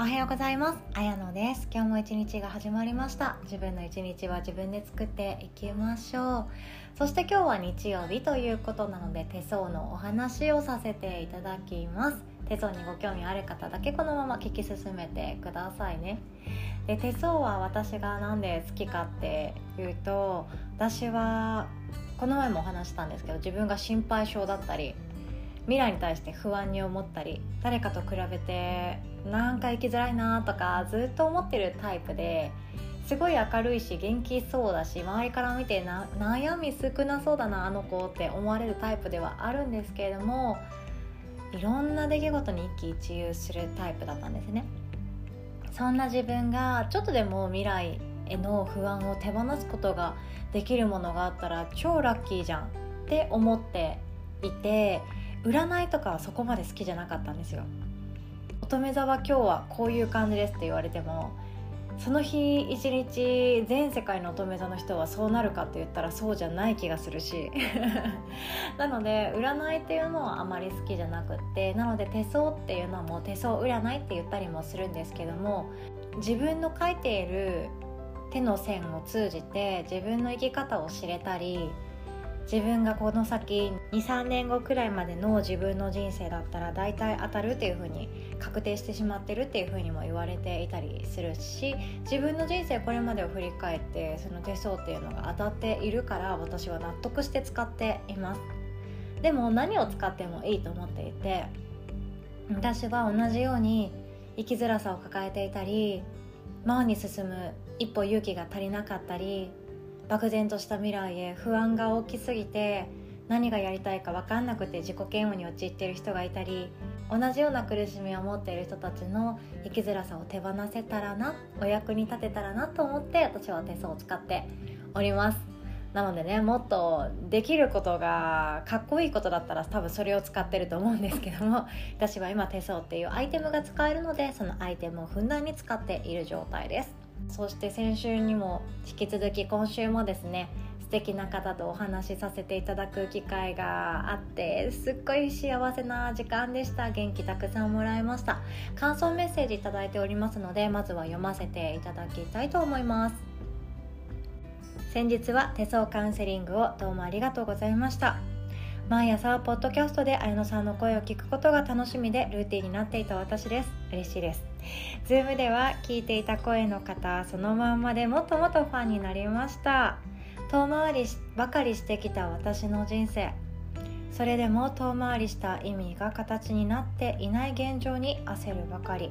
おはようございます。あやのです。今日も一日が始まりました。自分の一日は自分で作っていきましょう。そして今日は日曜日ということなので手相のお話をさせていただきます。手相にご興味ある方だけこのまま聞き進めてくださいね。で手相は私が何で好きかっていうと私はこの前もお話したんですけど自分が心配性だったり未来に対して不安に思ったり誰かと比べてなんか生きづらいなとかずっと思ってるタイプですごい明るいし元気そうだし周りから見てな悩み少なそうだなあの子って思われるタイプではあるんですけれどもいろんな出来事に一喜一憂するタイプだったんですね。そんな自分がちょっとでも未来への不安を手放すことができるものがあったら超ラッキーじゃんって思っていて占いとかはそこまで好きじゃなかったんですよ。乙女座は今日はこういう感じですって言われてもその日一日全世界の乙女座の人はそうなるかって言ったらそうじゃない気がするし。なので占いっていうのはあまり好きじゃなくってなので手相っていうのも手相占いって言ったりもするんですけども自分の描いている手の線を通じて自分の生き方を知れたり自分がこの先23年後くらいまでの自分の人生だったら大体当たるっていう風に確定してしまってるっていう風にも言われていたりするし自分の人生これまでを振り返ってその手相っていうのが当たっているから私は納得して使っています。でも何を使ってもいいと思っていて私は同じように生きづらさを抱えていたり前に進む一歩勇気が足りなかったり漠然とした未来へ不安が大きすぎて何がやりたいか分かんなくて自己嫌悪に陥っている人がいたり同じような苦しみを持っている人たちの生きづらさを手放せたらなお役に立てたらなと思って私は手相を使っております。なのでねもっとできることがかっこいいことだったら多分それを使ってると思うんですけども 私は今手相っていうアイテムが使えるのでそのアイテムをふんだんに使っている状態です。そして先週にも引き続き今週もですね素敵な方とお話しさせていただく機会があってすっごい幸せな時間でした。元気たくさんもらいました。感想メッセージ頂いておりますのでまずは読ませていただきたいと思います。先日は手相カウンセリングをどうもありがとうございました。毎朝ポッドキャストで綾乃さんの声を聞くことが楽しみでルーティンになっていた私です。嬉しいです。Zoom では聞いていた声の方そのまんまでもっともっとファンになりました。遠回りばかりしてきた私の人生。それでも遠回りした意味が形になっていない現状に焦るばかり。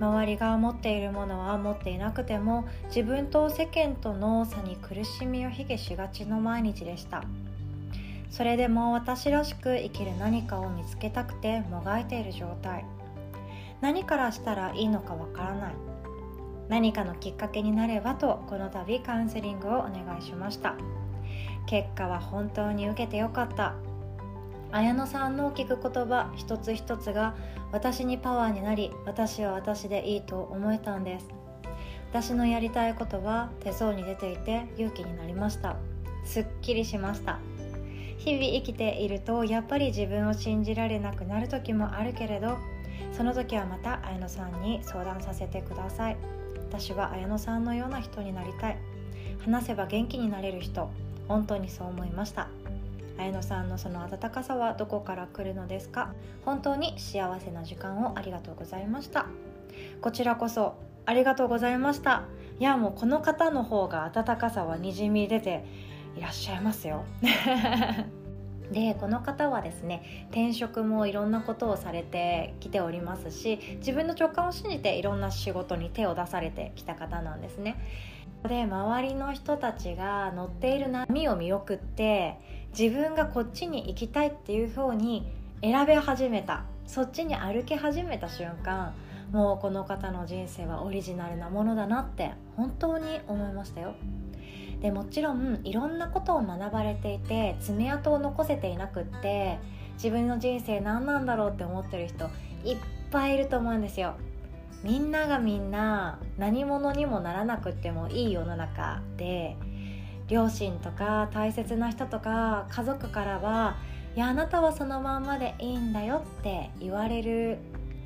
周りが持っているものは持っていなくても自分と世間との差に苦しみを卑下しがちの毎日でした。それでも私らしく生きる何かを見つけたくてもがいている状態。何からしたらいいのかわからない。何かのきっかけになればとこの度カウンセリングをお願いしました。結果は本当に受けてよかった。綾乃さんの聞く言葉一つ一つが私にパワーになり私は私でいいと思えたんです。私のやりたいことは手相に出ていて勇気になりました。すっきりしました。日々生きているとやっぱり自分を信じられなくなる時もあるけれどその時はまた綾乃さんに相談させてください。私は綾乃さんのような人になりたい。話せば元気になれる人本当にそう思いました。綾乃さんのその温かさはどこから来るのですか？本当に幸せな時間をありがとうございました。こちらこそありがとうございました。いやもうこの方の方が温かさはにじみ出ていらっしゃいますよ。でこの方はですね転職もいろんなことをされてきておりますし自分の直感を信じていろんな仕事に手を出されてきた方なんですね。で周りの人たちが乗っている波を見送って自分がこっちに行きたいっていう風に選び始めた。そっちに歩き始めた瞬間もうこの方の人生はオリジナルなものだなって本当に思いましたよでもちろんいろんなことを学ばれていて爪痕を残せていなくって自分の人生何なんだろうって思ってる人いっぱいいると思うんですよ。みんながみんな何者にもならなくってもいい世の中で両親とか大切な人とか家族からはいやあなたはそのまんまでいいんだよって言われる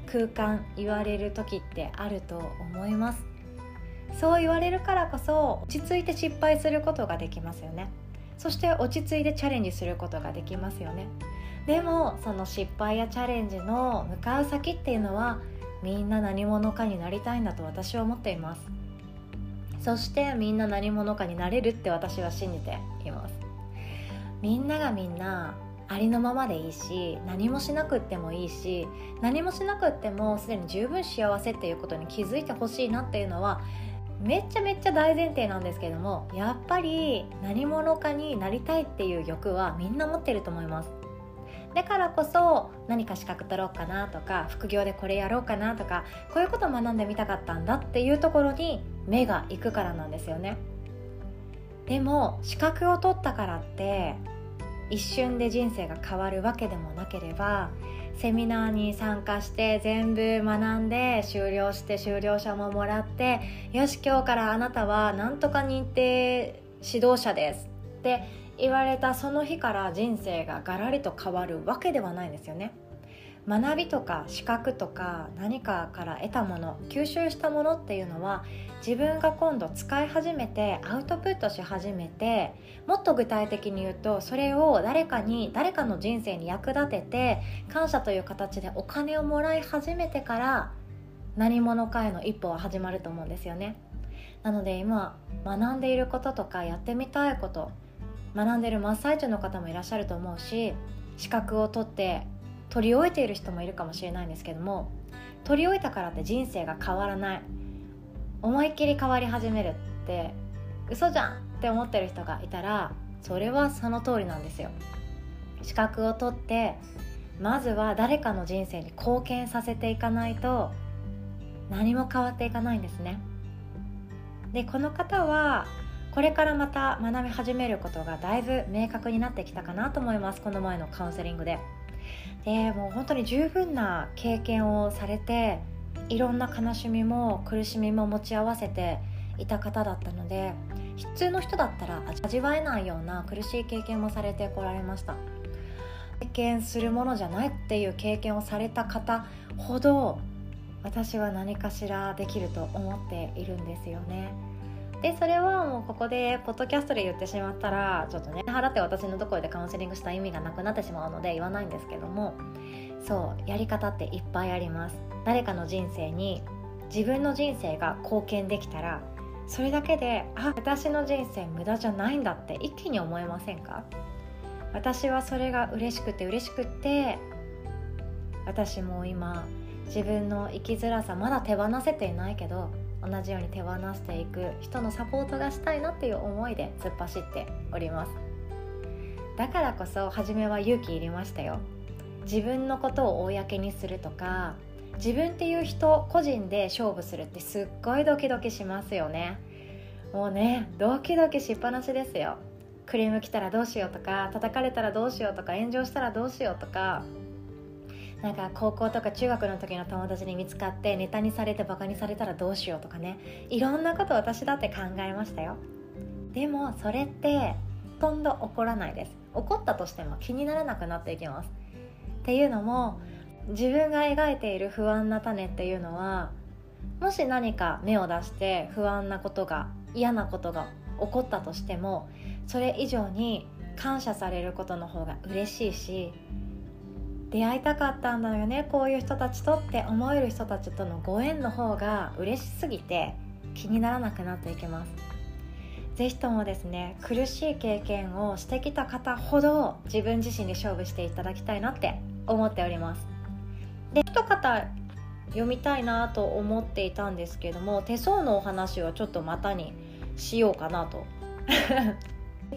空間言われる時ってあると思います。そう言われるからこそ落ち着いて失敗することができますよね。そして落ち着いてチャレンジすることができますよね。でもその失敗やチャレンジの向かう先っていうのはみんな何者かになりたいんだと私は思っています。そしてみんな何者かになれるって私は信じています。みんながみんなありのままでいいし何もしなくってもいいし何もしなくってもすでに十分幸せっていうことに気づいてほしいなっていうのはめっちゃめっちゃ大前提なんですけどもやっぱり何者かになりたいっていう欲はみんな持ってると思います。だからこそ何か資格取ろうかなとか副業でこれやろうかなとかこういうことを学んでみたかったんだっていうところに目が行くからなんですよね。でも資格を取ったからって一瞬で人生が変わるわけでもなければセミナーに参加して全部学んで終了して終了者ももらってよし今日からあなたはなんとか認定指導者ですって言われたその日から人生がガラリと変わるわけではないんですよね。学びとか資格とか何かから得たもの吸収したものっていうのは自分が今度使い始めてアウトプットし始めてもっと具体的に言うとそれを誰かに誰かの人生に役立てて感謝という形でお金をもらい始めてから何者かへの一歩は始まると思うんですよね。なので今学んでいることとかやってみたいこと学んでる真っ最中の方もいらっしゃると思うし資格を取って取り終えている人もいるかもしれないんですけども取り終えたからって人生が変わらない。思いっきり変わり始めるって嘘じゃんって思ってる人がいたらそれはその通りなんですよ。資格を取ってまずは誰かの人生に貢献させていかないと何も変わっていかないんですね。でこの方はこれからまた学び始めることがだいぶ明確になってきたかなと思います。この前のカウンセリングで。でもう本当に十分な経験をされていろんな悲しみも苦しみも持ち合わせていた方だったので普通の人だったら味わえないような苦しい経験もされてこられました。経験するものじゃないっていう経験をされた方ほど私は何かしらできると思っているんですよね。でそれはもうここでポッドキャストで言ってしまったらちょっとね払って私のところでカウンセリングした意味がなくなってしまうので言わないんですけどもそうやり方っていっぱいあります。誰かの人生に自分の人生が貢献できたらそれだけであ私の人生無駄じゃないんだって一気に思えませんか？私はそれが嬉しくて嬉しくって私も今自分の生きづらさまだ手放せていないけど同じように手放していく人のサポートがしたいなっていう思いで突っ走っております。だからこそ初めは勇気いりましたよ。自分のことを公にするとか自分っていう人個人で勝負するってすっごいドキドキしますよね。もうねドキドキしっぱなしですよ。クレーム来たらどうしようとか叩かれたらどうしようとか炎上したらどうしようとかなんか高校とか中学の時の友達に見つかってネタにされてバカにされたらどうしようとかね。いろんなこと私だって考えましたよ。でもそれってほとんど起こらないです。起こったとしても気にならなくなっていきます。っていうのも自分が描いている不安な種っていうのはもし何か芽を出して不安なことが嫌なことが起こったとしてもそれ以上に感謝されることの方が嬉しいし出会いたかったんだよね。こういう人たちとって思える人たちとのご縁の方が嬉しすぎて気にならなくなっていきます。是非ともですね苦しい経験をしてきた方ほど自分自身に勝負していただきたいなって思っております。で一方読みたいなと思っていたんですけども手相のお話をちょっとまたにしようかなと。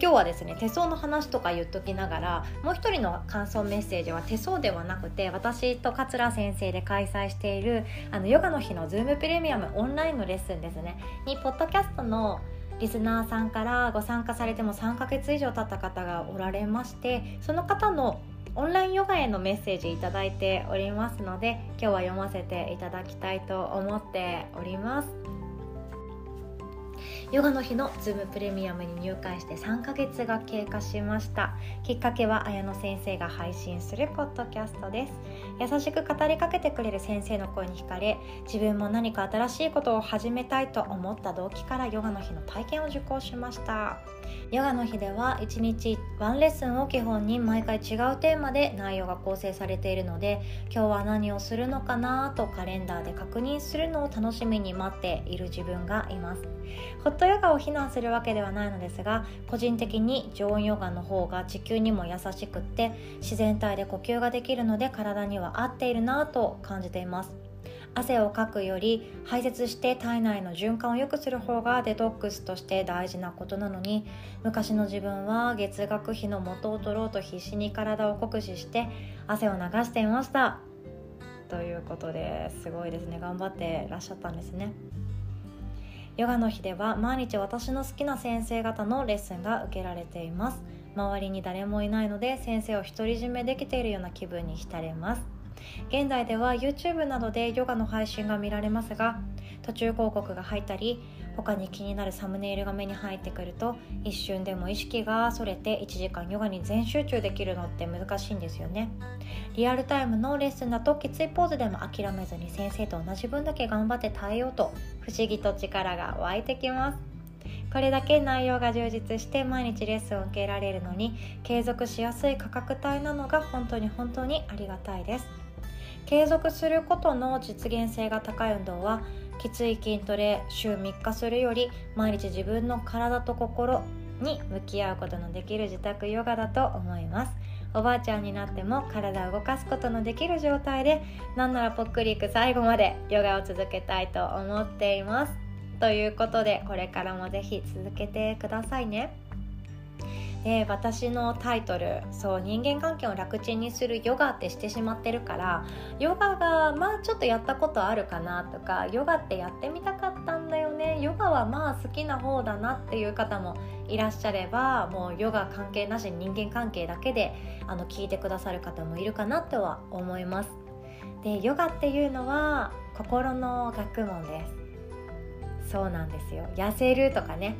今日はですね手相の話とか言っときながらもう一人の感想メッセージは手相ではなくて私と桂先生で開催しているあのヨガの日の Zoom プレミアムオンラインのレッスンですね。にポッドキャストのリスナーさんからご参加されても3ヶ月以上経った方がおられましてその方のオンラインヨガへのメッセージ頂いておりますので今日は読ませていただきたいと思っております。ヨガの日の Zoom プレミアムに入会して3ヶ月が経過しました。きっかけは綾野先生が配信するポッドキャストです。優しく語りかけてくれる先生の声に惹かれ自分も何か新しいことを始めたいと思った動機からヨガの日の体験を受講しました。ヨガの日では1日1レッスンを基本に毎回違うテーマで内容が構成されているので今日は何をするのかなとカレンダーで確認するのを楽しみに待っている自分がいます。ホットヨガを非難するわけではないのですが個人的に常温ヨガの方が地球にも優しくって自然体で呼吸ができるので体には合っているなと感じています。汗をかくより排泄して体内の循環を良くする方がデトックスとして大事なことなのに昔の自分は月額費の元を取ろうと必死に体を酷使して汗を流していました。ということですごいですね。頑張ってらっしゃったんですね。ヨガの日では毎日私の好きな先生方のレッスンが受けられています。周りに誰もいないので先生を独り占めできているような気分に浸れます。現在では YouTube などでヨガの配信が見られますが途中広告が入ったり他に気になるサムネイルが目に入ってくると一瞬でも意識がそれて1時間ヨガに全集中できるのって難しいんですよね。リアルタイムのレッスンだときついポーズでも諦めずに先生と同じ分だけ頑張って耐えようと不思議と力が湧いてきます。これだけ内容が充実して毎日レッスンを受けられるのに継続しやすい価格帯なのが本当に本当にありがたいです。継続することの実現性が高い運動はきつい筋トレ週3日するより毎日自分の体と心に向き合うことのできる自宅ヨガだと思います。おばあちゃんになっても体を動かすことのできる状態でなんならぽっくりいく最後までヨガを続けたいと思っています。ということでこれからもぜひ続けてくださいね。で私のタイトルそう人間関係を楽ちんにするヨガってしてしまってるからヨガがまあちょっとやったことあるかなとかヨガってやってみたかったんだよね。ヨガはまあ好きな方だなっていう方もいらっしゃればもうヨガ関係なしに人間関係だけであの聞いてくださる方もいるかなとは思います。でヨガっていうのは心の学問です。そうなんですよ。痩せるとかね。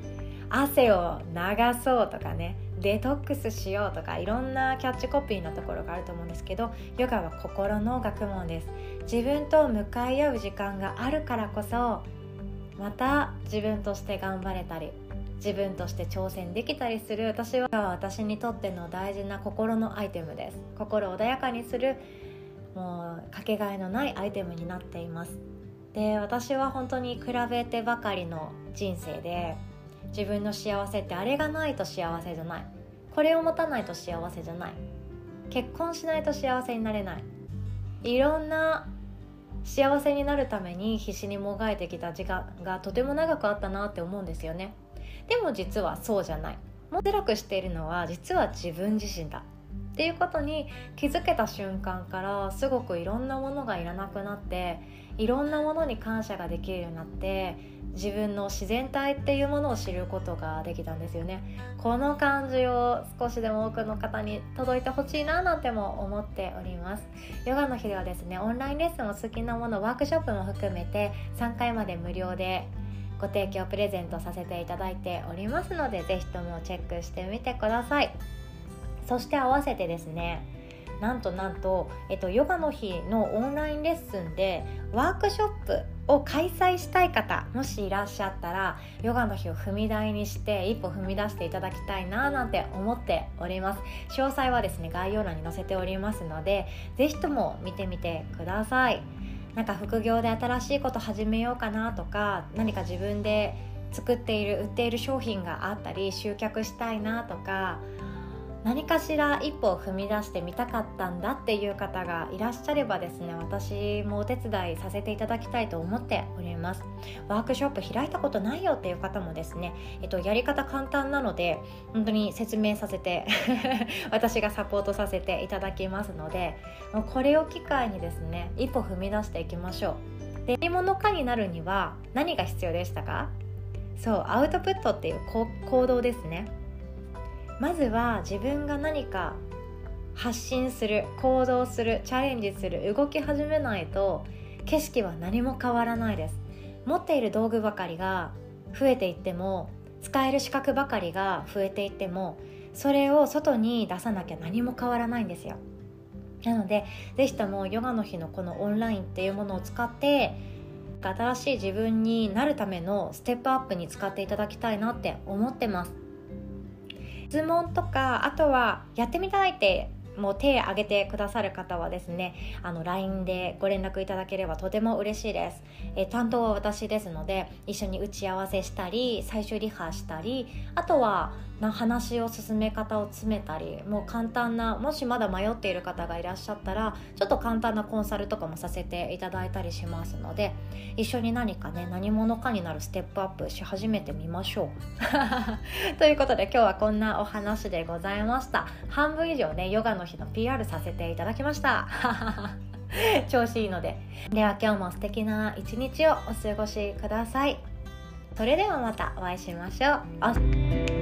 汗を流そうとかね。デトックスしようとかいろんなキャッチコピーのところがあると思うんですけどヨガは心の学問です。自分と向かい合う時間があるからこそまた自分として頑張れたり自分として挑戦できたりする。私は私にとっての大事な心のアイテムです。心穏やかにするもうかけがえのないアイテムになっています。で私は本当に比べてばかりの人生で自分の幸せってあれがないと幸せじゃない。これを持たないと幸せじゃない。結婚しないと幸せになれない。いろんな幸せになるために必死にもがいてきた時間がとても長くあったなって思うんですよね。でも実はそうじゃない。もう辛くしているのは実は自分自身だ。っていうことに気づけた瞬間からすごくいろんなものがいらなくなっていろんなものに感謝ができるようになって自分の自然体っていうものを知ることができたんですよね。この感じを少しでも多くの方に届いてほしいななんても思っております。ヨガの日ではですねオンラインレッスンを好きなものワークショップも含めて3回まで無料でご提供プレゼントさせていただいておりますので是非ともチェックしてみてください。そして合わせてですねなんとなんと、えっと、ヨガの日のオンラインレッスンでワークショップを開催したい方もしいらっしゃったらヨガの日を踏み台にして一歩踏み出していただきたいななんて思っております。詳細はですね概要欄に載せておりますので是非とも見てみてください。なんか副業で新しいこと始めようかなとか何か自分で作っている売っている商品があったり集客したいなとか何かしら一歩を踏み出してみたかったんだっていう方がいらっしゃればですね私もお手伝いさせていただきたいと思っております。ワークショップ開いたことないよっていう方もですね、えっと、やり方簡単なので本当に説明させて 私がサポートさせていただきますのでもうこれを機会にですね一歩踏み出していきましょう。で何者かになるには何が必要でしたか？そうアウトプットっていう行動ですね。まずは自分が何か発信する行動するチャレンジする動き始めないと景色は何も変わらないです。持っている道具ばかりが増えていっても使える資格ばかりが増えていってもそれを外に出さなきゃ何も変わらないんですよ。なので是非ともヨガの日のこのオンラインっていうものを使って新しい自分になるためのステップアップに使っていただきたいなって思ってます。質問とかあとはやってみたいってもう手挙げてくださる方はですねあの LINE でご連絡いただければとても嬉しいです、え、担当は私ですので一緒に打ち合わせしたり最終リハしたりあとはな話を進め方を詰めたりもう簡単なもしまだ迷っている方がいらっしゃったらちょっと簡単なコンサルとかもさせていただいたりしますので一緒に何かね何者かになるステップアップし始めてみましょう。ということで今日はこんなお話でございました。半分以上ねヨガの日の PR させていただきました。調子いいので。では今日も素敵な一日をお過ごしください。それではまたお会いしましょう。